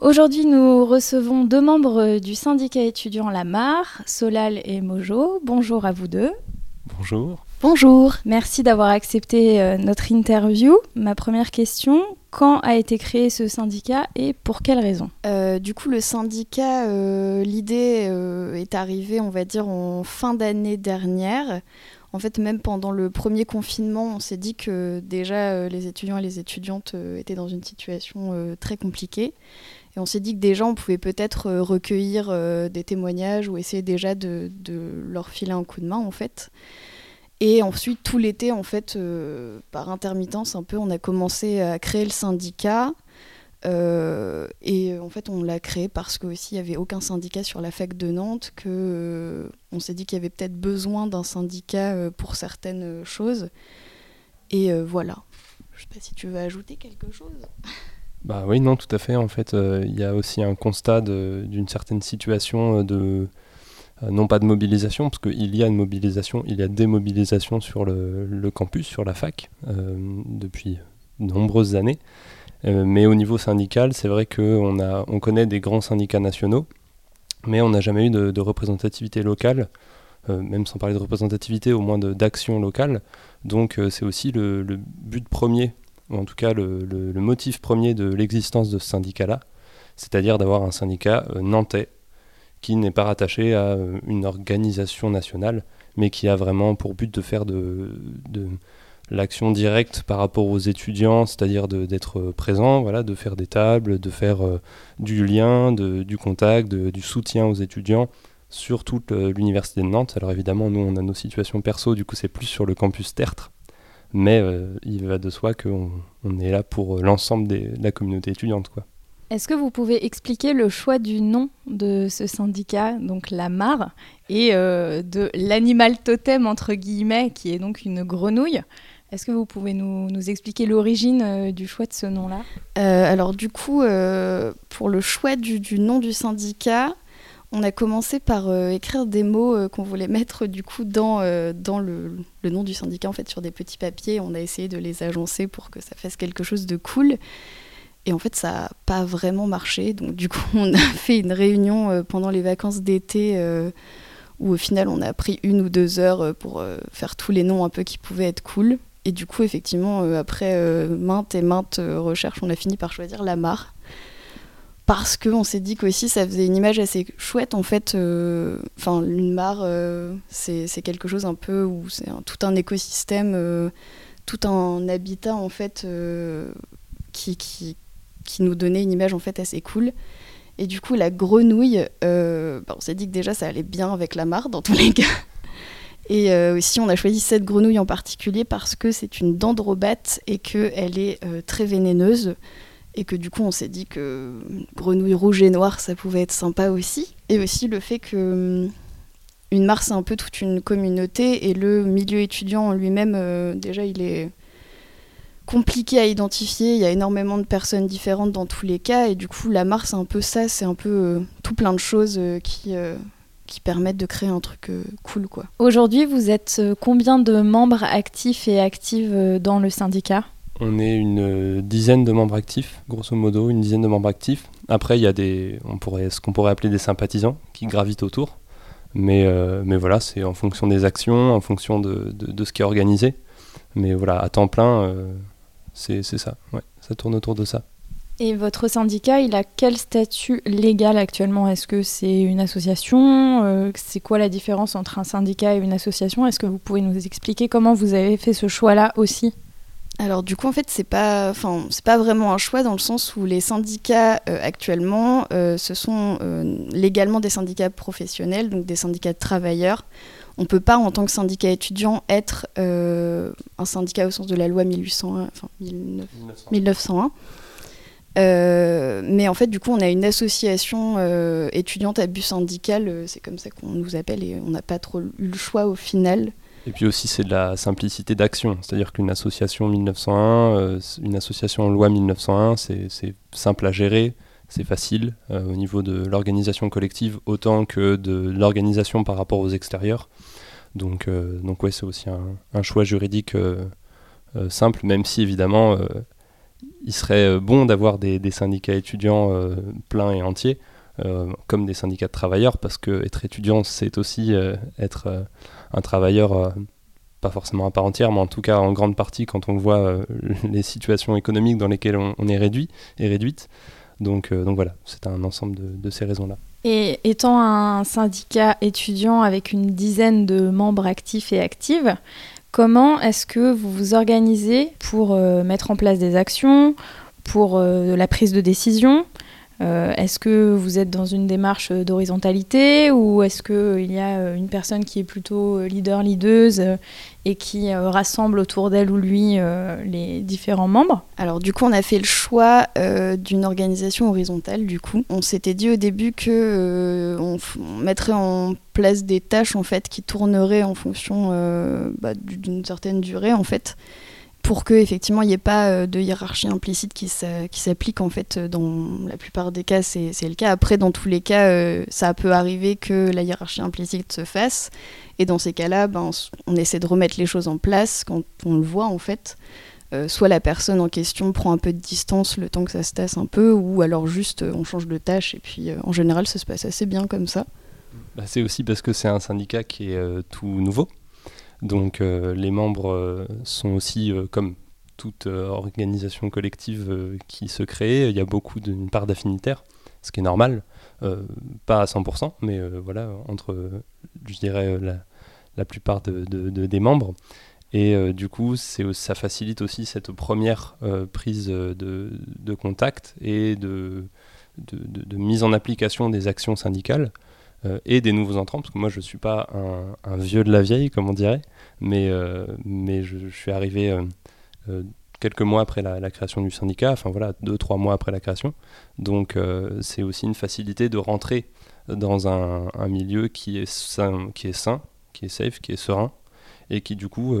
Aujourd'hui, nous recevons deux membres du syndicat étudiant Lamar, Solal et Mojo. Bonjour à vous deux. Bonjour. Bonjour, merci d'avoir accepté euh, notre interview. Ma première question, quand a été créé ce syndicat et pour quelles raisons euh, Du coup, le syndicat, euh, l'idée est arrivée, on va dire, en fin d'année dernière. En fait, même pendant le premier confinement, on s'est dit que déjà les étudiants et les étudiantes étaient dans une situation très compliquée. Et on s'est dit que déjà, on pouvait peut-être recueillir des témoignages ou essayer déjà de, leur filer un coup de main, en fait. Et ensuite, tout l'été, en fait, euh, par intermittence, un peu, on a commencé à créer le syndicat. Euh, et en fait, on l'a créé parce qu'aussi, il n'y avait aucun syndicat sur la fac de Nantes, que euh, on s'est dit qu'il y avait peut-être besoin d'un syndicat pour certaines choses. Et voilà. Je ne sais pas si tu veux ajouter quelque chose. Bah oui, non, tout à fait. En fait, il y a aussi un constat d'une certaine situation de euh, non pas de mobilisation, parce qu'il y a une mobilisation, il y a des mobilisations sur le, campus, sur la fac, euh, depuis de nombreuses années. Euh, mais au niveau syndical, c'est vrai qu'on on connaît des grands syndicats nationaux, mais on n'a jamais eu de, représentativité locale, même sans parler de représentativité, au moins d'action locale. Donc c'est aussi le, but premier, en tout cas le, motif premier de l'existence de ce syndicat-là, c'est-à-dire d'avoir un syndicat nantais qui n'est pas rattaché à euh, une organisation nationale, mais qui a vraiment pour but de faire de, l'action directe par rapport aux étudiants, c'est-à-dire d'être présent, voilà, de faire des tables, de faire euh, du lien, du contact, du soutien aux étudiants sur toute l'université de Nantes. Alors évidemment, nous, on a nos situations perso, du coup, c'est plus sur le campus tertre, mais euh, il va de soi qu'on on est là pour l'ensemble de la communauté étudiante, quoi. Est-ce que vous pouvez expliquer le choix du nom de ce syndicat, donc la MAR, et euh, de l'animal totem, entre guillemets, qui est donc une grenouille? Est-ce que vous pouvez nous, expliquer l'origine euh, du choix de ce nom-là? Euh, Alors du coup, pour le choix du, nom du syndicat, on a commencé par écrire des mots qu'on voulait mettre du coup dans, dans le, nom du syndicat en fait sur des petits papiers. On a essayé de les agencer pour que ça fasse quelque chose de cool. Et en fait, ça n'a pas vraiment marché. Donc, du coup, on a fait une réunion euh, pendant les vacances d'été euh, où, au final, on a pris une ou deux heures euh, pour faire tous les noms un peu qui pouvaient être cool. Et du coup, effectivement, après maintes et maintes recherches, on a fini par choisir la mare. Parce qu'on s'est dit qu'aussi, ça faisait une image assez chouette. En fait, enfin, une mare, c'est quelque chose un peu où c'est tout un écosystème, tout un habitat, en fait, qui, qui nous donnait une image en fait assez cool. Et du coup, la grenouille, euh, bah, on s'est dit que déjà ça allait bien avec la mare dans tous les cas. Et euh, aussi, on a choisi cette grenouille en particulier parce que c'est une dendrobate et qu'elle est euh, très vénéneuse. Et que du coup, on s'est dit que grenouille rouge et noire, ça pouvait être sympa aussi. Et aussi le fait que une mare, c'est un peu toute une communauté et le milieu étudiant en lui-même, déjà, il est compliqué à identifier. Il y a énormément de personnes différentes dans tous les cas. Et du coup, la Mars, c'est un peu ça. C'est un peu euh, tout plein de choses euh, qui, euh, qui permettent de créer un truc cool. quoi. Aujourd'hui, vous êtes combien de membres actifs et actives dans le syndicat? On est une dizaine de membres actifs, grosso modo, une dizaine de membres actifs. Après, il y a des, on pourrait, ce qu'on pourrait appeler des sympathisants qui gravitent autour. Mais, mais voilà, c'est en fonction des actions, en fonction de, de, ce qui est organisé. Mais voilà, à temps plein, c'est ça, ouais, ça tourne autour de ça. Et votre syndicat, il a quel statut légal actuellement? Est-ce que c'est une association? Euh, C'est quoi la différence entre un syndicat et une association? Est-ce que vous pouvez nous expliquer comment vous avez fait ce choix-là aussi? Alors du coup en fait c'est pas enfin pas vraiment un choix dans le sens où les syndicats euh, actuellement euh, ce sont légalement des syndicats professionnels donc des syndicats de travailleurs on peut pas, en tant que syndicat étudiant, être euh, un syndicat au sens de la loi 1801, enfin, 1901. Euh, mais en fait, du coup, on a une association euh, étudiante à but syndical, c'est comme ça qu'on nous appelle, et on n'a pas trop eu le choix au final. Et puis aussi, c'est de la simplicité d'action. C'est-à-dire qu'une association 1901, une association loi 1901, c'est simple à gérer c'est facile euh, au niveau de l'organisation collective autant que de l'organisation par rapport aux extérieurs. Donc, euh, donc ouais, c'est aussi un, choix juridique euh, simple, même si évidemment il serait bon d'avoir des, des, syndicats étudiants pleins et entiers, comme des syndicats de travailleurs, parce que être étudiant, c'est aussi être un travailleur pas forcément à part entière, mais en tout cas en grande partie quand on voit euh, les situations économiques dans lesquelles on, est réduit et réduite. Donc, euh, donc voilà, c'est un ensemble de, ces raisons-là. Et étant un syndicat étudiant avec une dizaine de membres actifs et actives, comment est-ce que vous vous organisez pour euh, mettre en place des actions, pour la prise de décision? Euh, est-ce que vous êtes dans une démarche d'horizontalité ou est-ce qu'il euh, y a euh, une personne qui est plutôt leader, leaduse et qui rassemble autour d'elle ou lui les différents membres? Alors du coup, on a fait le choix d'une organisation horizontale. Du coup, on s'était dit au début que on, mettrait en place des tâches en fait qui tourneraient en fonction bah, d'une certaine durée en fait pour que effectivement il n'y ait pas euh, de hiérarchie implicite qui s'applique en fait dans la plupart des cas c'est le cas. Après dans tous les cas euh, ça peut arriver que la hiérarchie implicite se fasse. Et dans ces cas-là ben, on essaie de remettre les choses en place quand on le voit en fait. Euh, soit la personne en question prend un peu de distance le temps que ça se tasse un peu ou alors juste on change de tâche et puis en général ça se passe assez bien comme ça. Bah, c'est aussi parce que c'est un syndicat qui est tout nouveau donc euh, les membres euh, sont aussi, euh, comme toute organisation collective qui se crée, il y a beaucoup d'une part d'affinitaire, ce qui est normal, pas à 100%, mais voilà, entre, je dirais, la, plupart des membres. Et du coup, ça facilite aussi cette première prise de, contact et de, de, mise en application des actions syndicales. Euh, et des nouveaux entrants, parce que moi je ne suis pas un, vieux de la vieille, comme on dirait, mais, euh, mais je, suis arrivé euh, quelques mois après la, création du syndicat, enfin voilà, deux, trois mois après la création. Donc c'est aussi une facilité de rentrer dans un, milieu qui est, sain, qui est safe, qui est serein, et qui du coup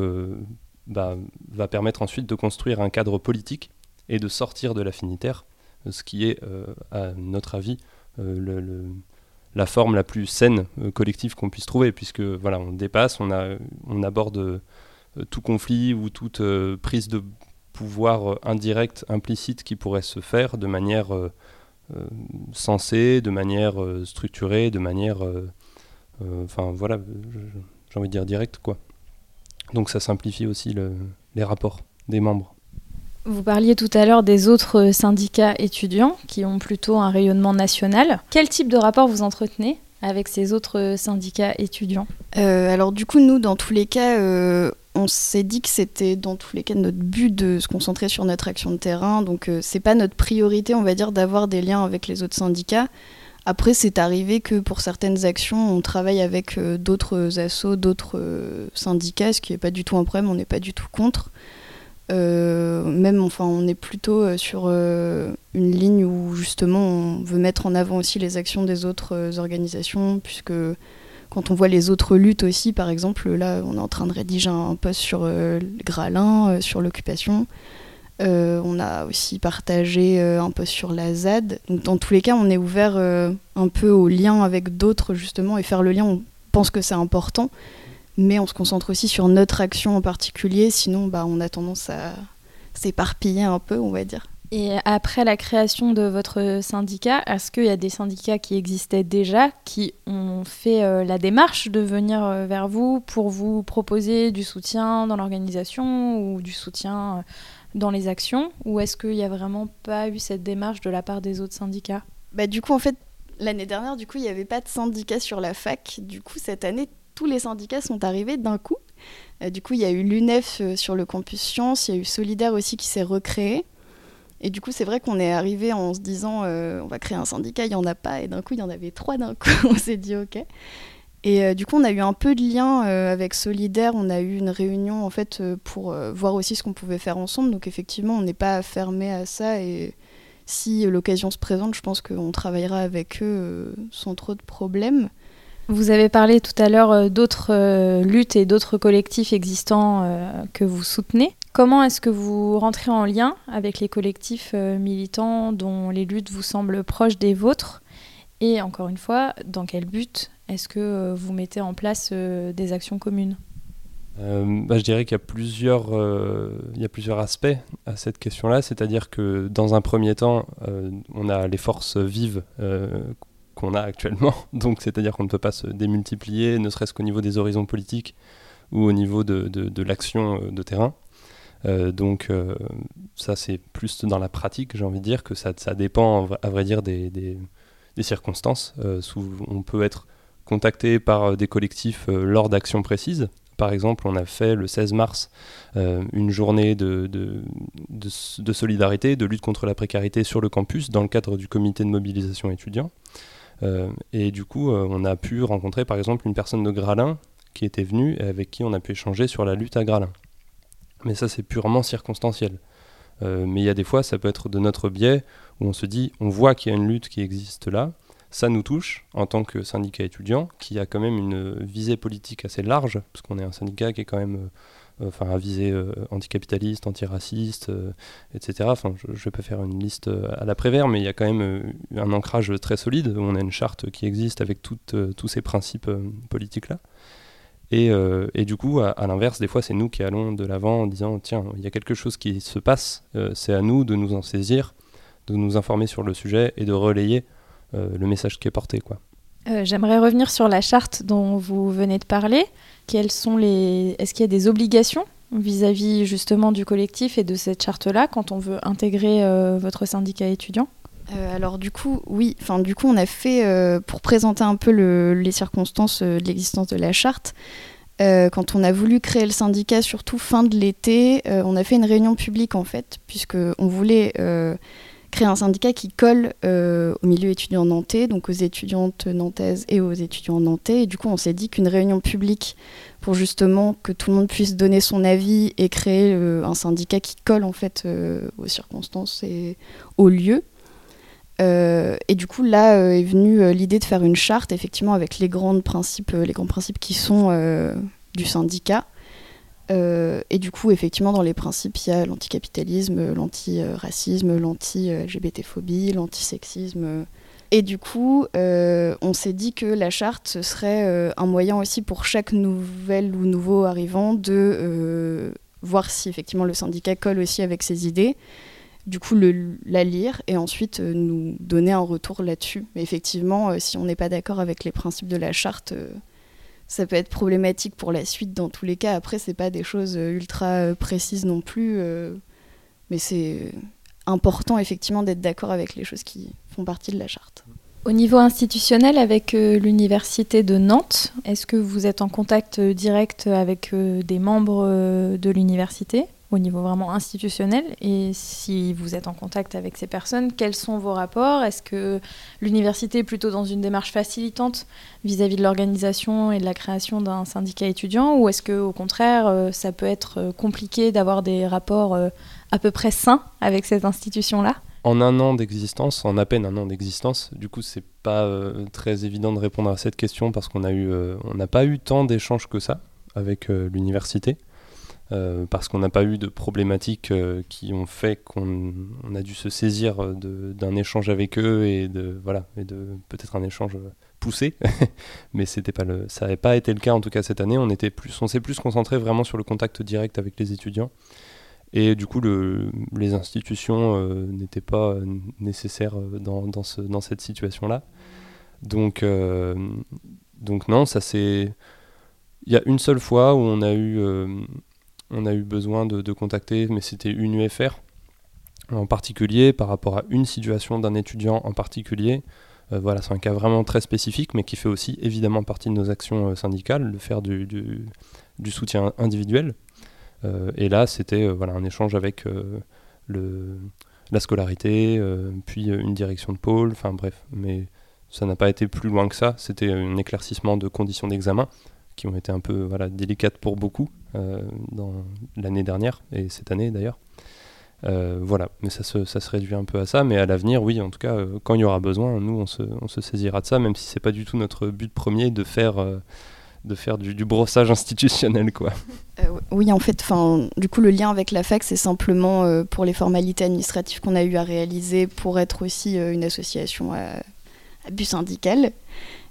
bah, va permettre ensuite de construire un cadre politique et de sortir de l'affinitaire, ce qui est, à notre avis, le la forme la plus saine euh, collective qu'on puisse trouver, puisque voilà, on dépasse, on, aborde euh, tout conflit ou toute euh, prise de pouvoir indirect, implicite qui pourrait se faire de manière sensée, de manière structurée, de manière, enfin voilà, j'ai envie de dire directe quoi. Donc ça simplifie aussi les rapports des membres. Vous parliez tout à l'heure des autres syndicats étudiants qui ont plutôt un rayonnement national. Quel type de rapport vous entretenez avec ces autres syndicats étudiants euh, Alors du coup, nous, dans tous les cas, euh, on s'est dit que c'était dans tous les cas notre but de se concentrer sur notre action de terrain. Donc euh, c'est pas notre priorité, on va dire, d'avoir des liens avec les autres syndicats. Après, c'est arrivé que pour certaines actions, on travaille avec d'autres assos, d'autres syndicats, ce qui n'est pas du tout un problème, on n'est pas du tout contre. Euh, même, enfin, on est plutôt euh, sur euh, une ligne où justement on veut mettre en avant aussi les actions des autres organisations, puisque quand on voit les autres luttes aussi, par exemple, là, on est en train de rédiger un post sur le Gralin, sur l'occupation. on a aussi partagé un post sur la ZAD. Donc, dans tous les cas, on est ouvert un peu au lien avec d'autres, justement, et faire le lien, on pense que c'est important mais on se concentre aussi sur notre action en particulier, sinon bah, on a tendance à s'éparpiller un peu, on va dire. Et après la création de votre syndicat, est-ce qu'il y a des syndicats qui existaient déjà, qui ont fait euh, la démarche de venir euh, vers vous pour vous proposer du soutien dans l'organisation ou du soutien euh, dans les actions? Ou est-ce qu'il n'y a vraiment pas eu cette démarche de la part des autres syndicats? Bah, Du coup, en fait, l'année dernière, du coup, il n'y avait pas de syndicat sur la fac. Du coup, cette année, tous les syndicats sont arrivés d'un coup. Euh, du coup, il y a eu l'UNEF euh, sur le campus Sciences, il y a eu Solidaire aussi qui s'est recréé. Et du coup, c'est vrai qu'on est arrivé en se disant euh, on va créer un syndicat, il n'y en a pas. Et d'un coup, il y en avait trois d'un coup. on s'est dit ok. Et du coup, on a eu un peu de lien avec Solidaire. On a eu une réunion en fait pour voir aussi ce qu'on pouvait faire ensemble. Donc effectivement, on n'est pas fermé à ça. Et si l'occasion se présente, je pense qu'on travaillera avec eux sans trop de problèmes. Vous avez parlé tout à l'heure euh, d'autres euh, luttes et d'autres collectifs existants euh, que vous soutenez. Comment est-ce que vous rentrez en lien avec les collectifs militants dont les luttes vous semblent proches des vôtres? Et encore une fois, dans quel but est-ce que vous mettez en place des actions communes? Bah, je dirais qu'il y, a plusieurs, il y a plusieurs aspects à cette question-là, c'est-à-dire que dans un premier temps, on a les forces vives qu'on a actuellement, donc c'est-à-dire qu'on ne peut pas se démultiplier, ne serait-ce qu'au niveau des horizons politiques ou au niveau de, l'action de terrain. donc ça c'est plus dans la pratique, j'ai envie de dire que ça, dépend à vrai dire des, circonstances. on peut être contacté par euh, des collectifs euh, lors d'actions précises. Par exemple, on a fait le 16 mars euh, une journée de, solidarité, de lutte contre la précarité sur le campus dans le cadre du comité de mobilisation étudiant. Et du coup, on a pu rencontrer par exemple une personne de Gralin qui était venue et avec qui on a pu échanger sur la lutte à Gralin. Mais ça, c'est purement circonstanciel. mais il y a des fois, ça peut être de notre biais où on se dit, on voit qu'il y a une lutte qui existe là, ça nous touche en tant que syndicat étudiant, qui a quand même une visée politique assez large, parce qu'on est un syndicat qui est quand même euh, enfin, à visée euh, anticapitaliste, antiraciste, euh, etc. Enfin, je vais pas faire une liste à l'après-vert, mais il y a quand même un ancrage très solide, on a une charte qui existe avec toutes, tous ces principes politiques-là. Et, et, du coup, à, l'inverse, des fois, c'est nous qui allons de l'avant en disant, tiens, il y a quelque chose qui se passe, c'est à nous de nous en saisir, de nous informer sur le sujet et de relayer le message qui est porté. Quoi. Euh, j'aimerais revenir sur la charte dont vous venez de parler. Quelles sont les... Est-ce qu'il y a des obligations vis-à-vis justement du collectif et de cette charte-là quand on veut intégrer euh, votre syndicat étudiant? Alors du coup, oui, enfin du coup on a fait, pour présenter un peu les circonstances de l'existence de la charte, quand on a voulu créer le syndicat, surtout fin de l'été, on a fait une réunion publique en fait, puisque on voulait créer un syndicat qui colle euh, au milieu étudiant nantais, donc aux étudiantes nantaises et aux étudiants nantais. Et du coup, on s'est dit qu'une réunion publique pour justement que tout le monde puisse donner son avis et créer euh, un syndicat qui colle en fait euh, aux circonstances et aux lieux. et du coup, là est venue l'idée de faire une charte, effectivement, avec les grands principes, les grands principes qui sont du syndicat. Euh, et du coup, effectivement, dans les principes, il y a l'anticapitalisme, l'anti-racisme, l'anti-LGBT-phobie, l'antisexisme. Et du coup, euh, on s'est dit que la charte, ce serait euh, un moyen aussi pour chaque nouvel ou nouveau arrivant de voir si effectivement le syndicat colle aussi avec ses idées, du coup la lire et ensuite nous donner un retour là-dessus. Mais effectivement, si on n'est pas d'accord avec les principes de la charte, ça peut être problématique pour la suite dans tous les cas. Après, c'est pas des choses euh, ultra euh, précises non plus, euh, mais c'est important effectivement d'être d'accord avec les choses qui font partie de la charte. Au niveau institutionnel, avec l'université de Nantes, est-ce que vous êtes en contact direct avec des membres de l'université? Au niveau vraiment institutionnel. Et si vous êtes en contact avec ces personnes, quels sont vos rapports? Est-ce que l'université est plutôt dans une démarche facilitante vis-à-vis de l'organisation et de la création d'un syndicat étudiant? Ou est-ce que au contraire, euh, ça peut être euh, compliqué d'avoir des rapports euh, à peu près sains avec cette institution-là en un an d'existence, en à peine un an d'existence, du coup, c'est pas très évident de répondre à cette question parce qu'on a eu, on n'a pas eu tant d'échanges que ça avec l'université. Euh, parce qu'on n'a pas eu de problématiques euh, qui ont fait qu'on a dû se saisir d'un échange avec eux et de voilà et de peut-être un échange poussé. Mais c'était pas le ça n'avait pas été le cas en tout cas cette année. On était plus on s'est plus concentré vraiment sur le contact direct avec les étudiants. Et du coup le, les institutions euh, n'étaient pas nécessaires dans, dans, ce, dans cette situation là donc donc non ça c'est il y a une seule fois où on a eu on a eu besoin de, contacter, mais c'était une UFR en particulier par rapport à une situation d'un étudiant en particulier. Euh, voilà, c'est un cas vraiment très spécifique, mais qui fait aussi évidemment partie de nos actions euh, syndicales, de faire du, du, soutien individuel. Euh, et là, c'était voilà, un échange avec la scolarité, puis une direction de pôle, enfin bref. Mais ça n'a pas été plus loin que ça, c'était un éclaircissement de conditions d'examen qui ont été un peu voilà, délicates pour beaucoup dans l'année dernière et cette année d'ailleurs. Euh, voilà, mais ça se, réduit un peu à ça, mais à l'avenir, oui, en tout cas, euh, quand il y aura besoin, nous, on se, saisira de ça, même si c'est pas du tout notre but premier de faire, du, brossage institutionnel, quoi. oui, en fait, du coup, le lien avec la fac, c'est simplement pour les formalités administratives qu'on a eu à réaliser pour être aussi une association à but syndical.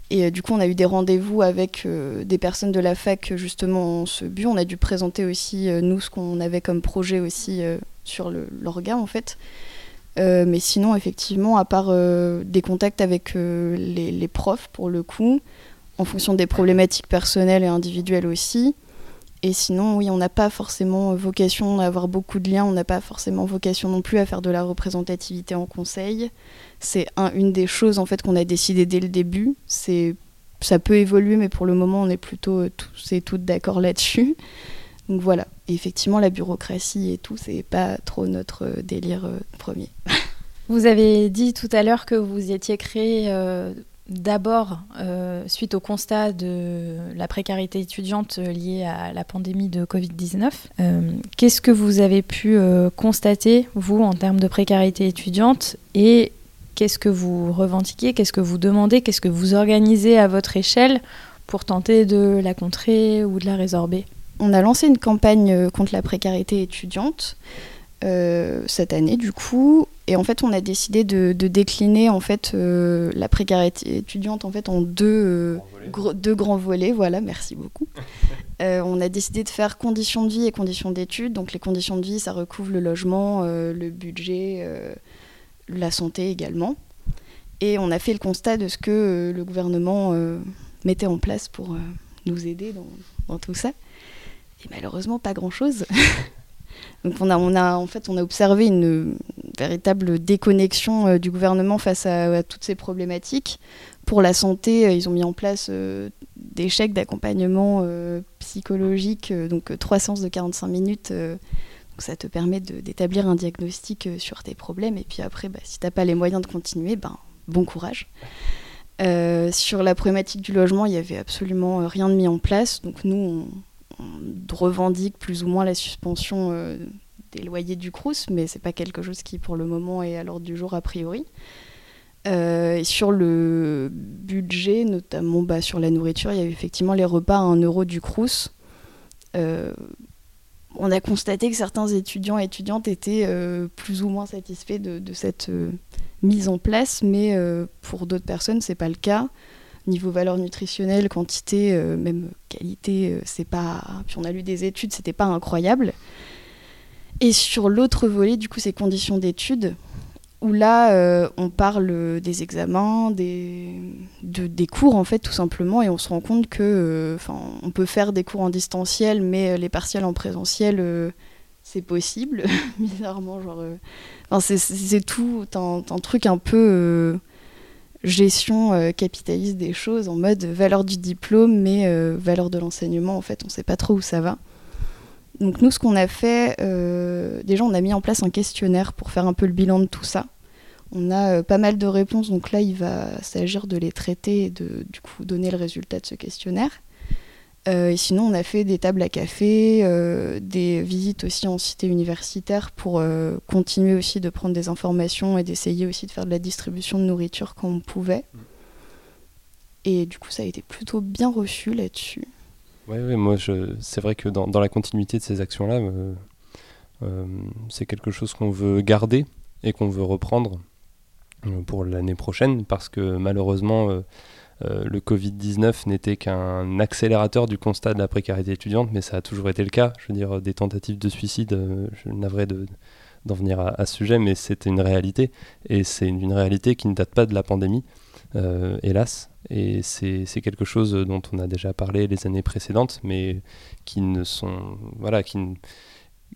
Et du coup, on a eu des rendez-vous avec des personnes de la fac justement en ce but. On a dû présenter aussi, nous, ce qu'on avait comme projet aussi sur l'orga, en fait. mais sinon, effectivement, à part des contacts avec les, profs, pour le coup, en fonction des problématiques personnelles et individuelles aussi, et sinon, oui, on n'a pas forcément vocation à avoir beaucoup de liens, on n'a pas forcément vocation non plus à faire de la représentativité en conseil. C'est une des choses en fait qu'on a décidé dès le début. C'est ça peut évoluer, mais pour le moment, on est plutôt euh, tous et toutes d'accord là-dessus. Donc voilà. Effectivement, la bureaucratie et tout, c'est pas trop notre euh, délire euh, premier. Vous avez dit tout à l'heure que vous étiez créé D'abord, euh, suite au constat de la précarité étudiante liée à la pandémie de Covid-19, euh, qu'est-ce que vous avez pu euh, constater, vous, en termes de précarité étudiante et qu'est-ce que vous revendiquez, qu'est-ce que vous demandez, qu'est-ce que vous organisez à votre échelle pour tenter de la contrer ou de la résorber? On a lancé une campagne contre la précarité étudiante. cette année du coup et en fait, on a décidé de, décliner en fait euh, la précarité étudiante en fait en deux, euh, deux grands volets. Voilà, merci beaucoup. Euh, on a décidé de faire conditions de vie et conditions d'études. Donc les conditions de vie, ça recouvre le logement, le budget, la santé également. Et on a fait le constat de ce que le gouvernement mettait en place pour nous aider dans, dans tout ça. Et malheureusement, pas grand-chose. Donc on a, en fait, on a observé une véritable déconnexion euh, du gouvernement face à, toutes ces problématiques. Pour la santé, euh, ils ont mis en place euh, des chèques d'accompagnement psychologique, donc trois séances de 45 minutes. donc ça te permet d'établir un diagnostic sur tes problèmes. Et puis après, bah, si tu n'as pas les moyens de continuer, ben, bon courage. sur la problématique du logement, il n'y avait absolument rien de mis en place. Donc nous, on, revendique plus ou moins la suspension euh, des loyers du Crous, mais c'est pas quelque chose qui pour le moment est à l'ordre du jour a priori. Euh, sur le budget, notamment bah, sur la nourriture, il y a effectivement les repas à 1 euro du Crous. Euh, on a constaté que certains étudiants et étudiantes étaient plus ou moins satisfaits de, de cette mise en place, mais pour d'autres personnes, c'est pas le cas niveau valeur nutritionnelle, quantité, euh, même qualité, euh, c'est pas. Puis on a lu des études, c'était pas incroyable. Et sur l'autre volet, du coup, c'est conditions d'études, où là, euh, on parle des examens, des, des cours, en fait, tout simplement, et on se rend compte que, enfin, on peut faire des cours en distanciel, mais les partiels en présentiel, c'est possible, bizarrement, genre. c'est tout un, truc un peu gestion euh, capitaliste des choses en mode valeur du diplôme mais euh, valeur de l'enseignement en fait on sait pas trop où ça va. Donc nous ce qu'on a fait euh, déjà on a mis en place un questionnaire pour faire un peu le bilan de tout ça. On a pas mal de réponses donc là il va s'agir de les traiter et de du coup donner le résultat de ce questionnaire et sinon, on a fait des tables à café, euh, des visites aussi en cité universitaire pour euh, continuer aussi de prendre des informations et d'essayer aussi de faire de la distribution de nourriture quand on pouvait. Mm. Et du coup, ça a été plutôt bien reçu là-dessus. Oui, ouais, moi, c'est vrai que dans, dans, la continuité de ces actions-là, c'est quelque chose qu'on veut garder et qu'on veut reprendre pour l'année prochaine parce que malheureusement euh, le Covid-19 n'était qu'un accélérateur du constat de la précarité étudiante, mais ça a toujours été le cas. Je veux dire, des tentatives de suicide, euh, je n'avrais d'en venir à, ce sujet, mais c'était une réalité. Et c'est une, réalité qui ne date pas de la pandémie, euh, hélas. Et c'est quelque chose dont on a déjà parlé les années précédentes, mais qui ne sont. Voilà, qui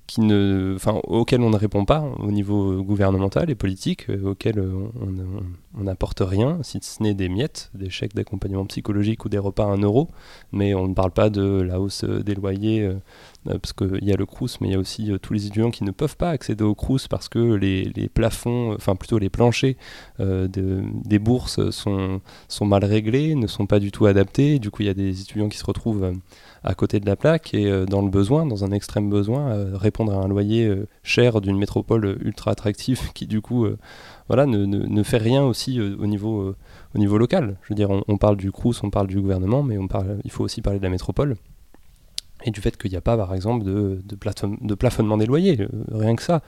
qui on ne répond pas au niveau gouvernemental et politique, euh, auquel on n'apporte rien, si ce n'est des miettes, des chèques d'accompagnement psychologique ou des repas à 1 euro, mais on ne parle pas de la hausse des loyers, euh, euh, parce qu'il y a le Crous, mais il y a aussi tous les étudiants qui ne peuvent pas accéder au Crous parce que les, plafonds, enfin plutôt les planchers de, des bourses sont, mal réglés, ne sont pas du tout adaptés, du coup il y a des étudiants qui se retrouvent à côté de la plaque et euh, dans le besoin, dans un extrême besoin, euh, répondre à un loyer euh, cher d'une métropole ultra attractive qui du coup voilà, ne, fait rien aussi au, niveau, au niveau local. Je veux dire, on, parle du CRUS, on parle du gouvernement, mais on parle, il faut aussi parler de la métropole. Et du fait qu'il n'y a pas, par exemple, de, de, plafonnement des loyers, euh, rien que ça,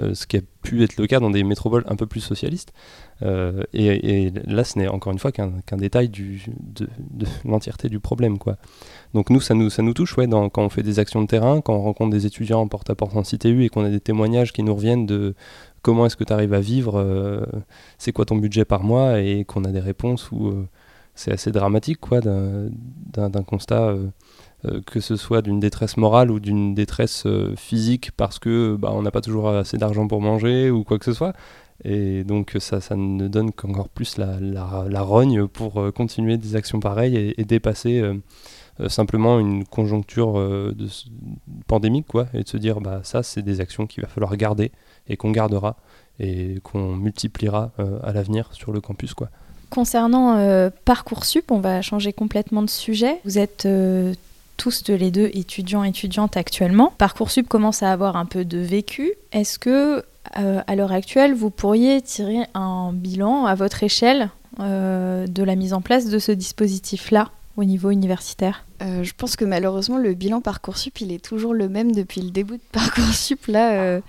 euh, ce qui a pu être le cas dans des métropoles un peu plus socialistes. Euh, et, là, ce n'est encore une fois qu'un détail de, l'entièreté du problème. Quoi. Donc nous ça, nous, ça nous touche ouais, quand on fait des actions de terrain, quand on rencontre des étudiants en porte-à-porte en CTU et qu'on a des témoignages qui nous reviennent de comment est-ce que tu arrives à vivre, c'est quoi ton budget par mois, et qu'on a des réponses où c'est assez dramatique d'un constat que ce soit d'une détresse morale ou d'une détresse euh, physique parce que bah, on n'a pas toujours assez d'argent pour manger ou quoi que ce soit. Et donc ça, ça ne donne qu'encore plus la, la, rogne pour euh, continuer des actions pareilles et, dépasser simplement une conjoncture de, pandémique quoi, et de se dire bah, ça c'est des actions qu'il va falloir garder et qu'on gardera et qu'on multipliera à l'avenir sur le campus. quoi. Concernant Parcoursup, on va changer complètement de sujet. Vous êtes tous les deux étudiants étudiantes actuellement. Parcoursup commence à avoir un peu de vécu. Est-ce que euh, à l'heure actuelle, vous pourriez tirer un bilan à votre échelle euh, de la mise en place de ce dispositif-là au niveau universitaire? Euh, Je pense que malheureusement, le bilan Parcoursup, il est toujours le même depuis le début de Parcoursup. Là,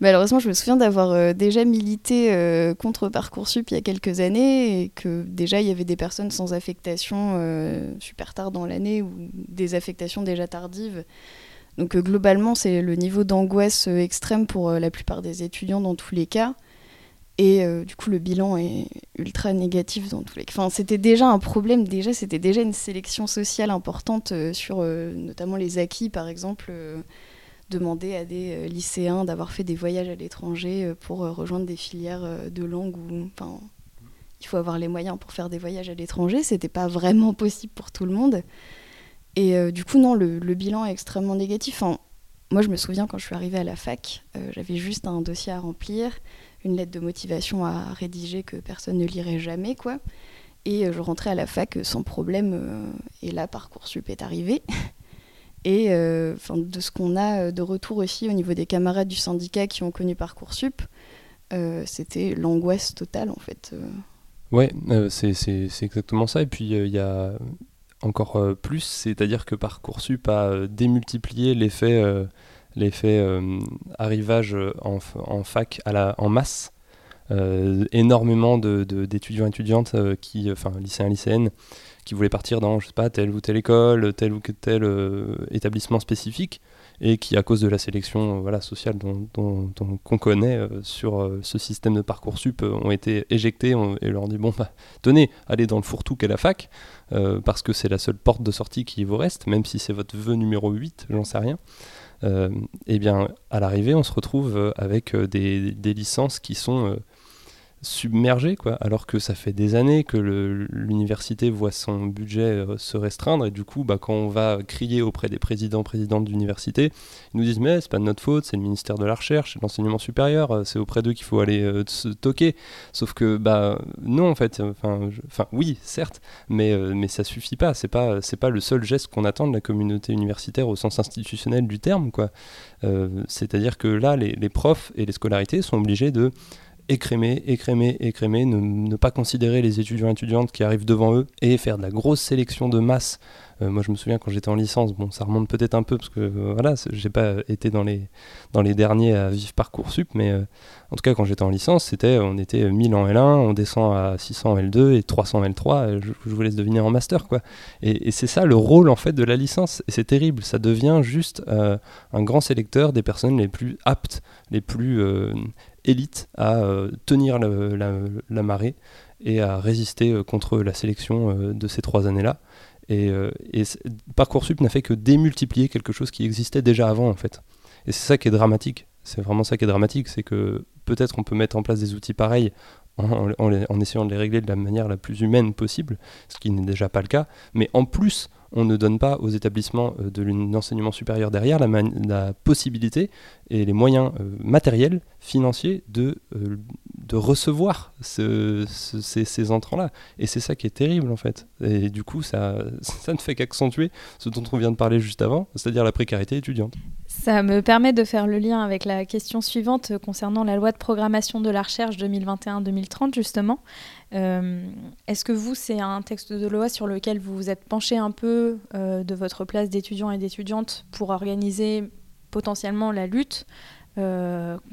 Malheureusement, je me souviens d'avoir euh, déjà milité euh, contre Parcoursup il y a quelques années et que déjà il y avait des personnes sans affectation euh, super tard dans l'année ou des affectations déjà tardives. Donc globalement, c'est le niveau d'angoisse extrême pour la plupart des étudiants dans tous les cas. Et du coup, le bilan est ultra négatif dans tous les cas. Enfin, c'était déjà un problème, déjà, c'était déjà une sélection sociale importante sur notamment les acquis, par exemple demander à des euh, lycéens d'avoir fait des voyages à l'étranger euh, pour euh, rejoindre des filières de langue enfin, il faut avoir les moyens pour faire des voyages à l'étranger. C'était pas vraiment possible pour tout le monde. Et du coup, non, le, bilan est extrêmement négatif. moi, je me souviens quand je suis arrivée à la fac, j'avais juste un dossier à remplir, une lettre de motivation à rédiger que personne ne lirait jamais, quoi. Et je rentrais à la fac sans problème. et là, Parcoursup est arrivé. Et euh, de ce qu'on a euh, de retour aussi au niveau des camarades du syndicat qui ont connu Parcoursup, euh, c'était l'angoisse totale en fait. Ouais, c'est exactement ça. Et puis il y a encore plus, c'est-à-dire que Parcoursup a démultiplié l'effet l'effet arrivage en, fac à la, en masse. énormément d'étudiants et étudiantes qui, enfin lycéens lycéennes qui voulaient partir dans, je sais pas, telle ou telle école, tel ou tel euh, établissement spécifique, et qui, à cause de la sélection euh, voilà, sociale dont, qu'on connaît euh, sur ce système de parcours sup, ont été éjectés et leur dit bon, bah, tenez, allez dans le fourre-tout qu'est la fac, parce que c'est la seule porte de sortie qui vous reste, même si c'est votre vœu numéro 8, j'en sais rien. et eh bien, à l'arrivée, on se retrouve avec des licences qui sont submergé, quoi, alors que ça fait des années que l'université voit son budget euh, se restreindre, et du coup, bah, quand on va crier auprès des présidents, présidentes d'université, ils nous disent mais c'est pas de notre faute, c'est le ministère de la Recherche, l'enseignement supérieur, euh, c'est auprès d'eux qu'il faut aller euh, se toquer. Sauf que bah non en fait, enfin, oui certes, mais mais ça suffit pas. C'est pas pas le seul geste qu'on attend de la communauté universitaire au sens institutionnel du terme, quoi. C'est-à-dire que là, les profs et les scolarités sont obligés de écrémer, écrémer, écrémer, ne, pas considérer les étudiants et étudiantes qui arrivent devant eux et faire de la grosse sélection de masse. Euh, moi, je me souviens quand j'étais en licence, bon, ça remonte peut-être un peu parce que euh, voilà, j'ai pas été dans les, dans les derniers à vivre Parcoursup, mais euh, en tout cas, quand j'étais en licence, c'était on était 1000 en L1, on descend à 600 en L2 et 300 en L3, je, je, vous laisse deviner en master, quoi. Et c'est ça le rôle en fait de la licence, et c'est terrible, ça devient juste un grand sélecteur des personnes les plus aptes, les plus élite à euh, tenir la, marée et à résister euh, contre la sélection euh, de ces trois années-là. Et, Parcoursup n'a fait que démultiplier quelque chose qui existait déjà avant en fait. Et c'est ça qui est dramatique. C'est vraiment ça qui est dramatique, c'est que peut-être on peut mettre en place des outils pareils en, essayant de les régler de la manière la plus humaine possible, ce qui n'est déjà pas le cas. Mais en plus, on ne donne pas aux établissements euh, de l'enseignement supérieur derrière la, possibilité et les moyens euh, matériels, financiers de, euh, de recevoir ces, entrants-là. Et c'est ça qui est terrible en fait. Et du coup, ça, ça ne fait qu'accentuer ce dont on vient de parler juste avant, c'est-à-dire la précarité étudiante. Ça me permet de faire le lien avec la question suivante concernant la loi de programmation de la recherche 2021-2030 justement. Est-ce que vous, c'est un texte de loi sur lequel vous vous êtes penché un peu de votre place d'étudiant et d'étudiante pour organiser potentiellement la lutte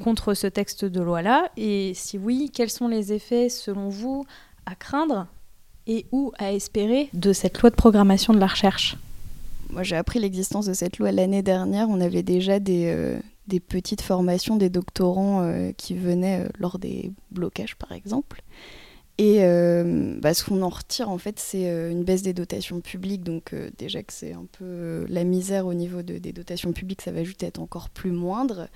contre ce texte de loi-là? Et si oui, quels sont les effets, selon vous, à craindre et ou à espérer de cette loi de programmation de la recherche? Moi, j'ai appris l'existence de cette loi l'année dernière. On avait déjà des, euh, petites formations des doctorants euh, qui venaient euh, lors des blocages, par exemple. Et bah, ce qu'on en retire, en fait, c'est une baisse des dotations publiques. Donc, déjà que c'est un peu la misère au niveau de, des dotations publiques, ça va juste être encore plus moindre.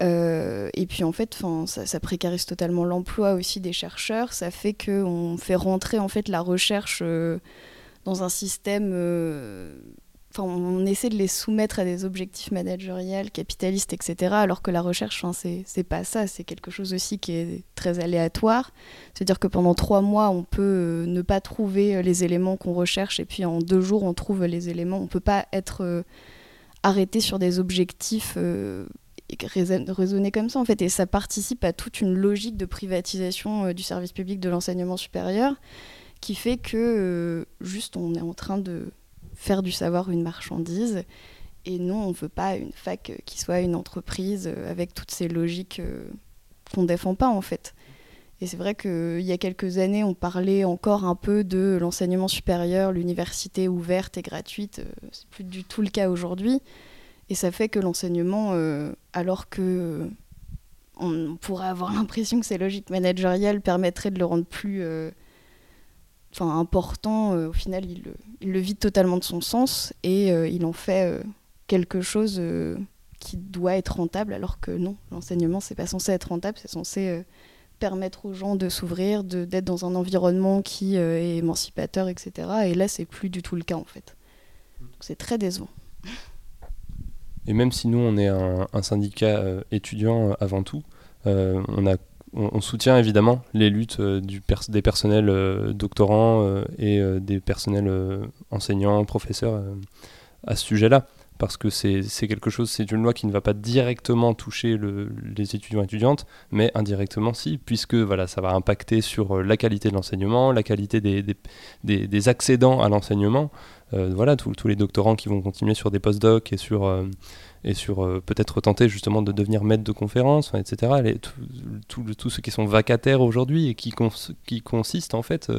Et puis en fait, ça, précarise totalement l'emploi aussi des chercheurs. Ça fait qu'on fait rentrer en fait la recherche dans un système. Euh, enfin, on essaie de les soumettre à des objectifs managériels, capitalistes, etc. Alors que la recherche, c'est pas ça. C'est quelque chose aussi qui est très aléatoire. C'est-à-dire que pendant trois mois, on peut ne pas trouver les éléments qu'on recherche, et puis en deux jours, on trouve les éléments. On peut pas être arrêté sur des objectifs raisonner comme ça en fait et ça participe à toute une logique de privatisation euh, du service public de l'enseignement supérieur qui fait que euh, juste on est en train de faire du savoir une marchandise et non on veut pas une fac qui soit une entreprise euh, avec toutes ces logiques qu'on défend pas en fait et c'est vrai qu'il y a quelques années, on parlait encore un peu de l'enseignement supérieur, l'université ouverte et gratuite. C'est plus du tout le cas aujourd'hui. Et ça fait que l'enseignement, euh, alors que euh, on pourrait avoir l'impression que ces logiques managériales permettraient de le rendre plus euh, enfin, important, au final, il, le vide totalement de son sens et il en fait quelque chose qui doit être rentable, alors que non, l'enseignement, c'est pas censé être rentable, c'est censé permettre aux gens de s'ouvrir, d'être dans un environnement qui est émancipateur, etc. Et là, c'est plus du tout le cas, en fait. C'est très décevant. Et même si nous, on est un, syndicat euh, étudiant euh, avant tout, euh, on, a, on, soutient évidemment les luttes du des personnels doctorants et des personnels enseignants, professeurs à ce sujet-là. Parce que c'est quelque chose, c'est une loi qui ne va pas directement toucher le, les étudiants et étudiantes, mais indirectement si, puisque voilà, ça va impacter sur la qualité de l'enseignement, la qualité des, des, accédants à l'enseignement, euh, voilà, tous les doctorants qui vont continuer sur des post-docs et sur, euh, et sur euh, peut-être tenter justement de devenir maître de conférence, etc. Tous ceux qui sont vacataires aujourd'hui et qui, qui consistent en fait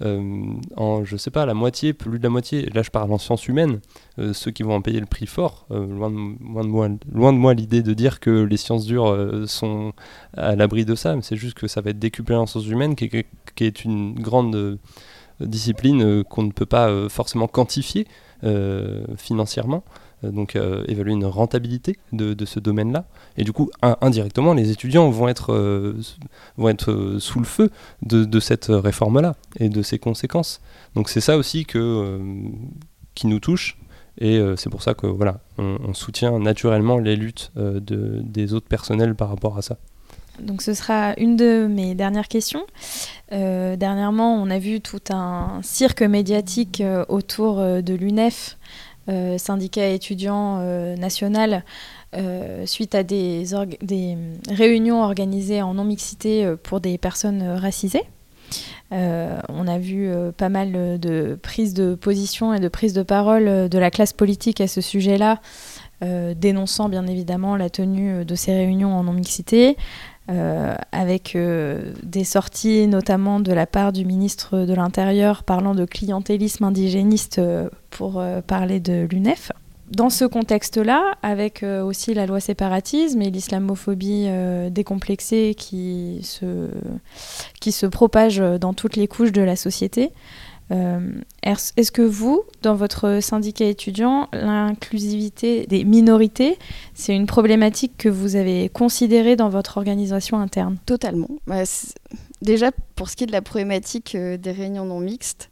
en, je sais pas, la moitié, plus de la moitié, là je parle en sciences humaines, ceux qui vont en payer le prix fort, loin, de, loin, de, moi, l'idée de dire que les sciences dures sont à l'abri de ça, mais c'est juste que ça va être décuplé en sciences humaines, qui qui est une grande discipline euh, qu'on ne peut pas euh, forcément quantifier euh, financièrement donc évaluer une rentabilité de, ce domaine-là. Et du coup, indirectement, les étudiants vont être, vont être sous le feu de, cette réforme-là et de ses conséquences. Donc c'est ça aussi que, qui nous touche. Et c'est pour ça que voilà, on, soutient naturellement les luttes de, des autres personnels par rapport à ça. Donc ce sera une de mes dernières questions. Euh, dernièrement, on a vu tout un cirque médiatique euh, autour euh, de l'UNEF, syndicat étudiant national, suite à des, des, réunions organisées en non-mixité pour des personnes racisées. on a vu pas mal de prises de position et de prises de parole de la classe politique à ce sujet-là, dénonçant bien évidemment la tenue de ces réunions en non-mixité, euh, avec euh, des sorties notamment de la part du ministre de l'Intérieur parlant de clientélisme indigéniste euh, pour parler de l'UNEF. Dans ce contexte-là, avec aussi la loi séparatisme et l'islamophobie décomplexée qui se, qui se propage dans toutes les couches de la société, est-ce que vous, dans votre syndicat étudiant, l'inclusivité des minorités, c'est une problématique que vous avez considérée dans votre organisation interne? Totalement. Bah, déjà, pour ce qui est de la problématique euh, des réunions non mixtes,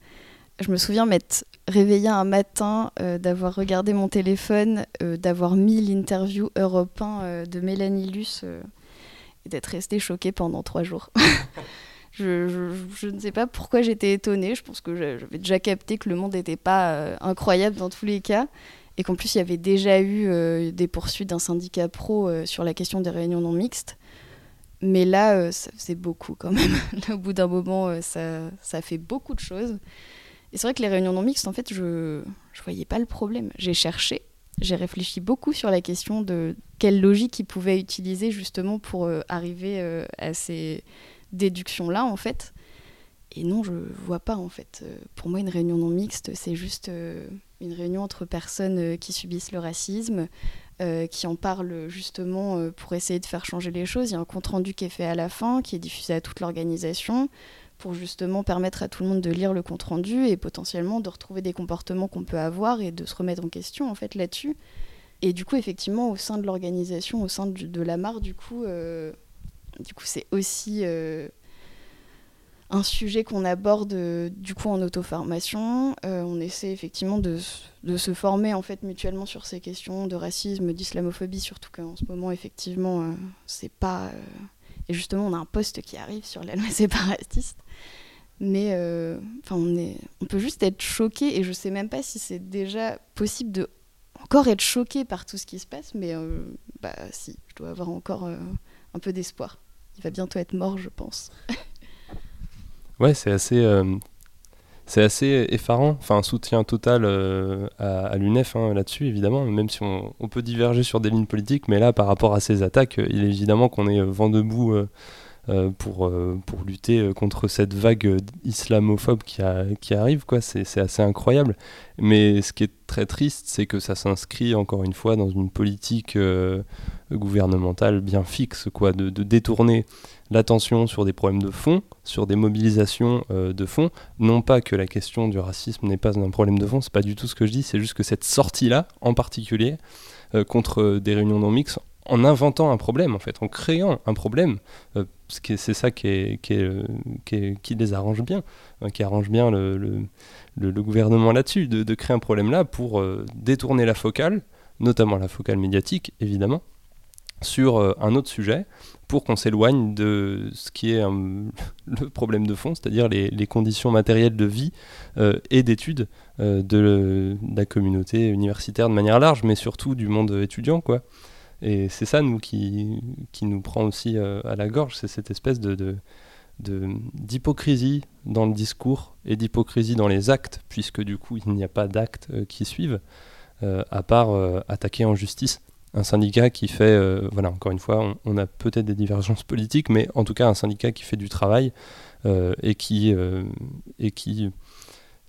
je me souviens m'être réveillée un matin, euh, d'avoir regardé mon téléphone, d'avoir mis l'interview Europe 1 de Mélanie Luce et d'être restée choquée pendant trois jours. Je, ne sais pas pourquoi j'étais étonnée. Je pense que j'avais déjà capté que le monde n'était pas euh, incroyable dans tous les cas. Et qu'en plus, il y avait déjà eu euh, des poursuites d'un syndicat pro euh, sur la question des réunions non mixtes. Mais là, ça faisait beaucoup quand même. Au bout d'un moment, ça, ça fait beaucoup de choses. Et c'est vrai que les réunions non mixtes, en fait, je ne voyais pas le problème. J'ai cherché, j'ai réfléchi beaucoup sur la question de quelle logique ils pouvaient utiliser justement pour arriver à ces déductions-là, en fait. Et non, je vois pas en fait. Euh, pour moi, une réunion non mixte, c'est juste euh, une réunion entre personnes euh, qui subissent le racisme, qui en parlent justement pour essayer de faire changer les choses. Il y a un compte rendu qui est fait à la fin, qui est diffusé à toute l'organisation, pour justement permettre à tout le monde de lire le compte rendu et potentiellement de retrouver des comportements qu'on peut avoir et de se remettre en question en fait là-dessus. Et du coup, effectivement, au sein de l'organisation, au sein de, la MAR, du coup, du coup, c'est aussi un sujet qu'on aborde euh, du coup en auto-formation. Euh, on essaie effectivement de, se former en fait mutuellement sur ces questions de racisme, d'islamophobie, surtout qu'en ce moment effectivement euh, c'est pas. et justement on a un poste qui arrive sur la loi séparatiste. Mais on, est, on peut juste être choqué et je sais même pas si c'est déjà possible de encore être choqué par tout ce qui se passe, mais bah si, je dois avoir encore un peu d'espoir. Il va bientôt être mort, je pense. Ouais, c'est assez, euh, assez effarant. Enfin, un soutien total euh, à, l'UNEF hein, là-dessus, évidemment, même si on, peut diverger sur des lignes politiques, mais là, par rapport à ces attaques, il est évidemment qu'on est vent debout euh, pour, pour lutter contre cette vague islamophobe qui, arrive. C'est, assez incroyable. Mais ce qui est très triste, c'est que ça s'inscrit encore une fois dans une politique gouvernementale bien fixe, quoi, de, de détourner l'attention sur des problèmes de fond, sur des mobilisations euh, de fond. Non pas que la question du racisme n'est pas un problème de fond, c'est pas du tout ce que je dis, c'est juste que cette sortie-là, en particulier, euh, contre des réunions non mixtes, en inventant un problème, en fait, en créant un problème, euh, c'est ça qui, qui, les arrange bien, hein, qui arrange bien le, gouvernement là-dessus, de, de, créer un problème là pour détourner la focale, notamment la focale médiatique, évidemment, sur un autre sujet, pour qu'on s'éloigne de ce qui est le problème de fond, c'est-à-dire les, conditions matérielles de vie euh, et d'études euh, de, la communauté universitaire de manière large, mais surtout du monde étudiant. Quoi. Et c'est ça, nous, qui, qui nous prend aussi euh, à la gorge, c'est cette espèce de, d'hypocrisie dans le discours et d'hypocrisie dans les actes, puisque du coup, il n'y a pas d'actes qui suivent, à part attaquer en justice un syndicat qui fait, euh, voilà, encore une fois, on, a peut-être des divergences politiques, mais en tout cas un syndicat qui fait du travail euh, et qui, euh, et qui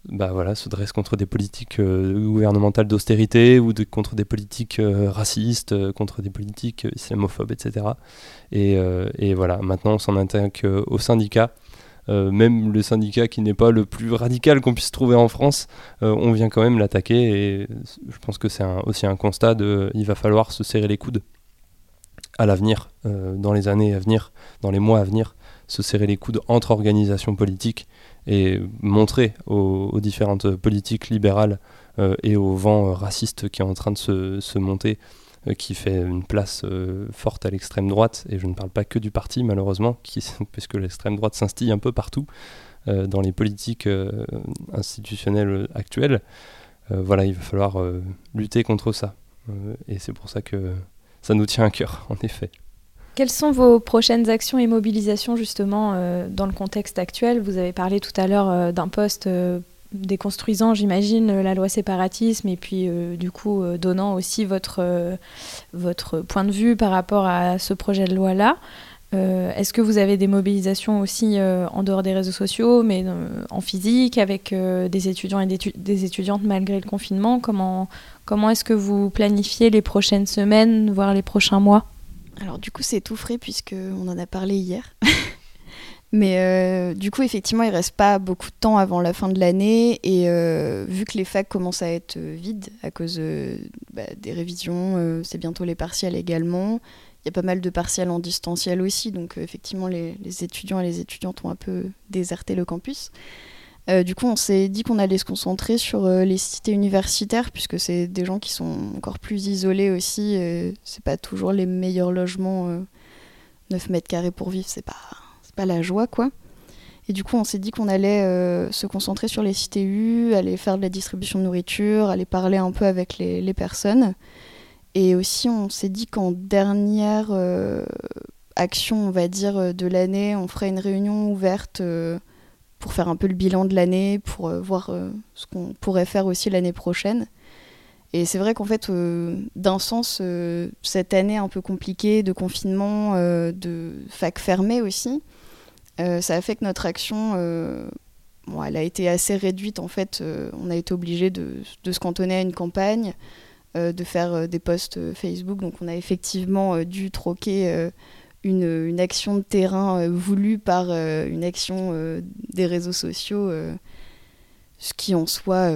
bah, voilà, se dresse contre des politiques gouvernementales d'austérité ou contre des politiques racistes, contre des politiques islamophobes, etc. Et, et voilà, maintenant on s'en attaque au syndicat même le syndicat qui n'est pas le plus radical qu'on puisse trouver en France, euh, on vient quand même l'attaquer et je pense que c'est aussi un constat de il va falloir se serrer les coudes à l'avenir, euh, dans les années à venir, dans les mois à venir, se serrer les coudes entre organisations politiques et montrer aux, différentes politiques libérales et au vent raciste qui est en train de se monter. euh, qui fait une place euh, forte à l'extrême droite, et je ne parle pas que du parti malheureusement, puisque l'extrême droite s'instille un peu partout euh, dans les politiques institutionnelles actuelles. voilà, il va falloir lutter contre ça. et c'est pour ça que ça nous tient à cœur, en effet. Quelles sont vos prochaines actions et mobilisations justement dans le contexte actuel? Vous avez parlé tout à l'heure d'un poste déconstruisant, j'imagine, la loi séparatisme et puis euh, du coup euh, donnant aussi votre, euh, votre point de vue par rapport à ce projet de loi-là. Est-ce que vous avez des mobilisations aussi en dehors des réseaux sociaux, mais en physique, avec des étudiants et des, étudiantes malgré le confinement? Comment, comment est-ce que vous planifiez les prochaines semaines, voire les prochains mois? Alors du coup c'est tout frais puisqu'on en a parlé hier. Mais euh, du coup, effectivement, il reste pas beaucoup de temps avant la fin de l'année. Et euh, vu que les facs commencent à être vides à cause euh, bah, des révisions, c'est bientôt les partiels également. Il y a pas mal de partiels en distanciel aussi. Donc, effectivement, les, étudiants et les étudiantes ont un peu déserté le campus. du coup, on s'est dit qu'on allait se concentrer sur les cités universitaires, puisque c'est des gens qui sont encore plus isolés aussi. c'est pas toujours les meilleurs logements. 9 mètres carrés pour vivre, c'est pas pas la joie, quoi. Et du coup, on s'est dit qu'on allait euh, se concentrer sur les cités U, aller faire de la distribution de nourriture, aller parler un peu avec les, personnes. Et aussi, on s'est dit qu'en dernière, euh, action, on va dire, de l'année. On ferait une réunion ouverte pour faire un peu le bilan de l'année, pour voir ce qu'on pourrait faire aussi l'année prochaine. Et c'est vrai qu'en fait, d'un sens, cette année un peu compliquée de confinement, de fac fermée aussi, ça a fait que notre action bon, elle a été assez réduite en fait. Euh, on a été obligé de, se cantonner à une campagne, euh, de faire euh, des posts Facebook. Donc on a effectivement dû troquer une, une, action de terrain voulue par une action des réseaux sociaux, ce qui en soi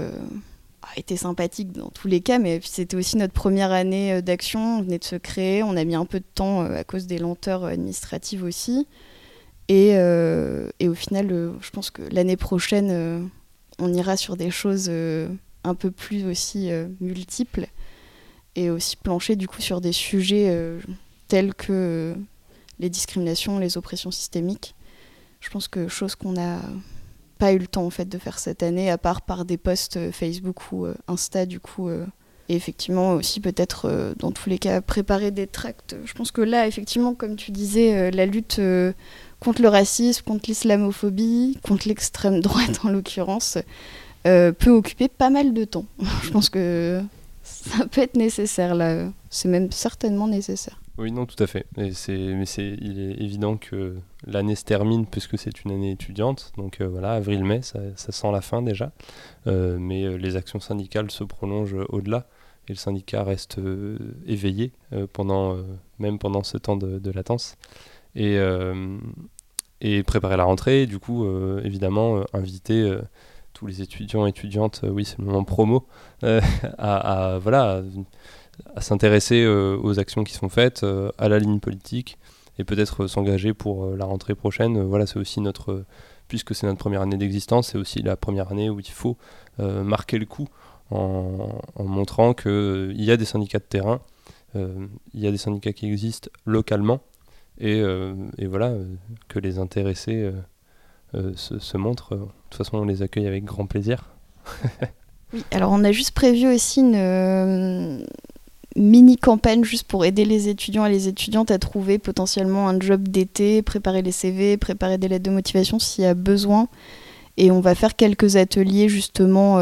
a été sympathique dans tous les cas, mais c'était aussi notre première année d'action. On venait de se créer, on a mis un peu de temps à cause des lenteurs administratives aussi. Euh, et, au final, euh, je pense que l'année prochaine, euh, on ira sur des choses un peu plus aussi multiples et aussi plancher du coup sur des sujets tels que les discriminations, les oppressions systémiques. Je pense que chose qu'on n'a pas eu le temps en fait de faire cette année, à part par des posts Facebook ou Insta du coup. et effectivement aussi peut-être dans tous les cas préparer des tracts. Je pense que là effectivement comme tu disais la lutte contre le racisme, contre l'islamophobie, contre l'extrême droite en l'occurrence, euh, peut occuper pas mal de temps. Je pense que ça peut être nécessaire là. C'est même certainement nécessaire. Oui, non, tout à fait. mais c'est, il est évident que l'année se termine puisque c'est une année étudiante. Donc euh, voilà, avril-mai, ça, sent la fin déjà. Euh, mais les actions syndicales se prolongent au-delà et le syndicat reste éveillé pendant, même pendant ce temps de, latence et, et préparer la rentrée. du coup, euh, évidemment, euh, inviter tous les étudiants et étudiantes, oui, c'est le moment promo, à, voilà, à s'intéresser aux actions qui sont faites, à la ligne politique, et peut-être s'engager pour la rentrée prochaine. voilà, c'est aussi notre, puisque c'est notre première année d'existence, c'est aussi la première année où il faut marquer le coup en, en montrant qu'il y a des syndicats de terrain, il y a des syndicats qui existent localement, euh, et, voilà, euh, que les intéressés euh, se, montrent. De toute façon, on les accueille avec grand plaisir. oui, alors on a juste prévu aussi une mini campagne juste pour aider les étudiants et les étudiantes à trouver potentiellement un job d'été, préparer les CV, préparer des lettres de motivation s'il y a besoin. Et on va faire quelques ateliers justement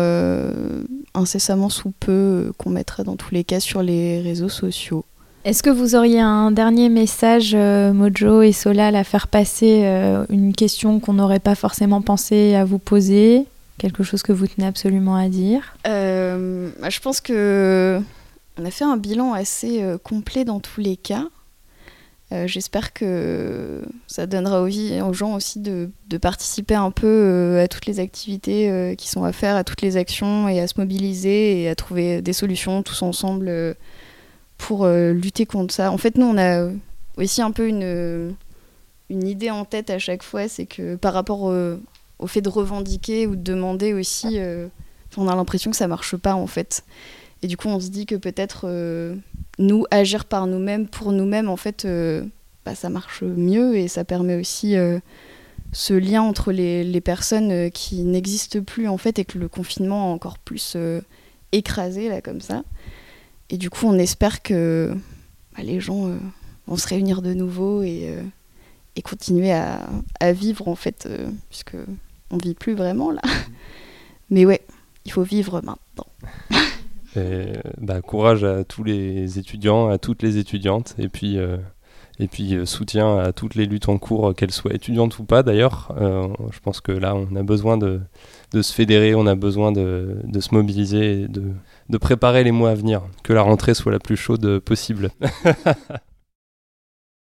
incessamment sous peu qu'on mettra dans tous les cas sur les réseaux sociaux. Est-ce que vous auriez un dernier message, euh, Mojo et Solal, à faire passer euh, une question qu'on n'aurait pas forcément pensé à vous poser Quelque chose que vous tenez absolument à dire? Euh, Je pense que on a fait un bilan assez complet dans tous les cas. J'espère que ça donnera envie aux gens aussi de, de participer un peu à toutes les activités qui sont à faire, à toutes les actions et à se mobiliser et à trouver des solutions tous ensemble pour euh, lutter contre ça. En fait, nous, on a aussi un peu une, une idée en tête à chaque fois, c'est que par rapport au, fait de revendiquer ou de demander aussi, euh, on a l'impression que ça marche pas en fait. Et du coup, on se dit que peut-être euh, nous, agir par nous-mêmes, pour nous-mêmes, en fait, bah, ça marche mieux et ça permet aussi ce lien entre les, les personnes qui n'existent plus en fait et que le confinement a encore plus écrasé là comme ça. Et du coup, on espère que bah, les gens euh, vont se réunir de nouveau et, euh, continuer à, vivre, en fait, euh, puisque on vit plus vraiment là. Mais ouais, il faut vivre maintenant. Bah, courage à tous les étudiants, à toutes les étudiantes, et puis, et puis soutien à toutes les luttes en cours, qu'elles soient étudiantes ou pas d'ailleurs. je pense que là, on a besoin de, se fédérer, on a besoin de, se mobiliser, de, de préparer les mois à venir, que la rentrée soit la plus chaude possible.